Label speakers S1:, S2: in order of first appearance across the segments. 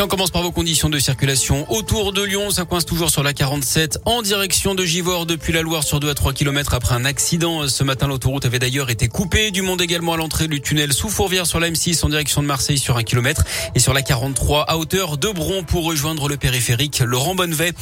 S1: Et on commence par vos conditions de circulation. Autour de Lyon, ça coince toujours sur la 47 en direction de Givors depuis la Loire sur 2 à 3 km après un accident. Ce matin, l'autoroute avait d'ailleurs été coupée. Du monde également à l'entrée du tunnel sous Fourvière sur la M6 en direction de Marseille sur 1 km et sur la 43 à hauteur de Bron pour rejoindre le périphérique Laurent Bonnevet.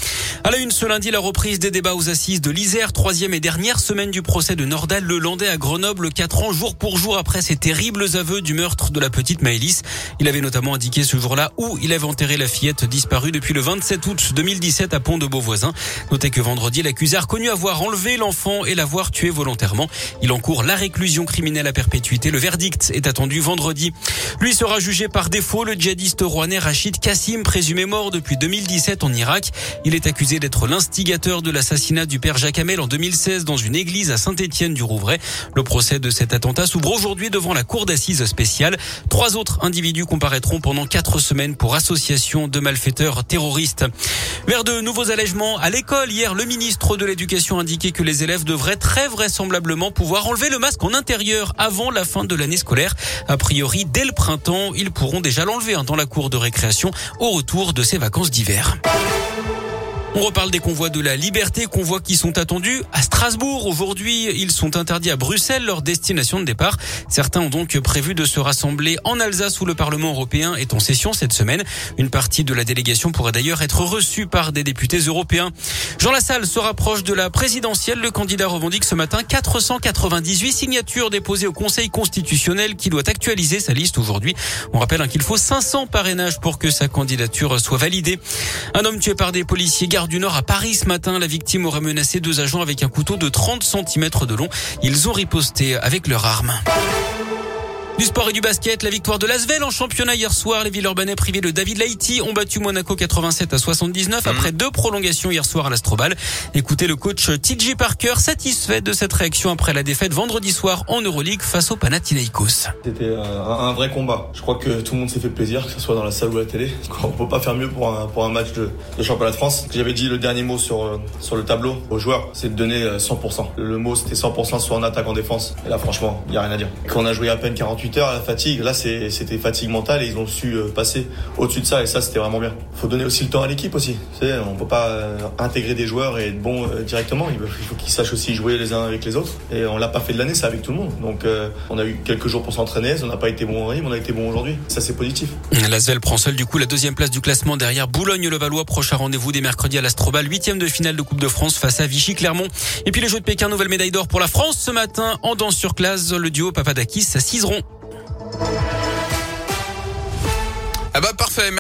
S1: À la une ce lundi, la reprise des débats aux assises de l'Isère, troisième et dernière semaine du procès de Nordal Lelandais à Grenoble, 4 ans jour pour jour après ses terribles aveux du meurtre de la petite Maëlys. Il avait notamment indiqué ce jour-là où il avait enterré la fillette disparue depuis le 27 août 2017 à Pont de Beauvoisin. Notez que vendredi, l'accusé a reconnu avoir enlevé l'enfant et l'avoir tué volontairement. Il encourt la réclusion criminelle à perpétuité. Le verdict est attendu vendredi. Lui sera jugé par défaut. Le djihadiste rouennais Rachid Kassim, présumé mort depuis 2017 en Irak. Il est accusé d'être l'instigateur de l'assassinat du père Jacques Hamel en 2016 dans une église à Saint-Étienne du Rouvray. Le procès de cet attentat s'ouvre aujourd'hui devant la cour d'assises spéciale. Trois autres individus comparaîtront pendant quatre semaines pour association de malfaiteurs terroristes. Vers de nouveaux allègements à l'école, hier, le ministre de l'Éducation indiquait que les élèves devraient très vraisemblablement pouvoir enlever le masque en intérieur avant la fin de l'année scolaire. A priori, dès le printemps, ils pourront déjà l'enlever hein, dans la cour de récréation au retour de ces vacances d'hiver. On reparle des convois de la liberté, convois qui sont attendus à Strasbourg. Aujourd'hui, ils sont interdits à Bruxelles, leur destination de départ. Certains ont donc prévu de se rassembler en Alsace où le Parlement européen est en session cette semaine. Une partie de la délégation pourrait d'ailleurs être reçue par des députés européens. Jean Lassalle se rapproche de la présidentielle. Le candidat revendique ce matin 498 signatures déposées au Conseil constitutionnel qui doit actualiser sa liste aujourd'hui. On rappelle hein, qu'il faut 500 parrainages pour que sa candidature soit validée. Un homme tué par des policiers du Nord à Paris ce matin. La victime aurait menacé deux agents avec un couteau de 30 cm de long. Ils ont riposté avec leurs armes. Du sport et du basket, la victoire de Lasvel en championnat hier soir. Les Villeurbanais privés de David Laïti ont battu Monaco 87 à 79 mmh. après deux prolongations hier soir à l'Astrobal. Écoutez le coach TJ Parker satisfait de cette réaction après la défaite vendredi soir en Euroleague face au Panathinaikos.
S2: C'était euh, un, vrai combat. Je crois que tout le monde s'est fait plaisir, que ce soit dans la salle ou à la télé. On peut pas faire mieux pour un, pour un match de, de championnat de France. J'avais dit le dernier mot sur, euh, sur le tableau aux joueurs, c'est de donner 100%. Euh, le mot c'était 100% soit en attaque, en défense. Et là franchement, il y a rien à dire. Quand on a joué à peine 48 heures, la fatigue. Là, c'était fatigue mentale et ils ont su euh, passer au-dessus de ça et ça, c'était vraiment bien. Il faut donner aussi le temps à l'équipe aussi. On ne peut pas euh, intégrer des joueurs et être bon euh, directement. Il faut qu'ils sachent aussi jouer les uns avec les autres. Et on l'a pas fait de l'année, c'est avec tout le monde. Donc, on a eu quelques jours pour s'entraîner. On n'a pas été bon en rythme, on a été bon aujourd'hui. Ça, c'est positif.
S1: Lasvel prend seul du coup la deuxième place du classement derrière Boulogne-le-Valois. Prochain rendez-vous des mercredis à l'Astrobal, huitième de finale de Coupe de France face à Vichy-Clermont. Et puis les Jeux de Pékin, nouvelle médaille d'or pour la France ce matin en danse sur classe. Le duo Papadakis à 6 Ah bah parfait.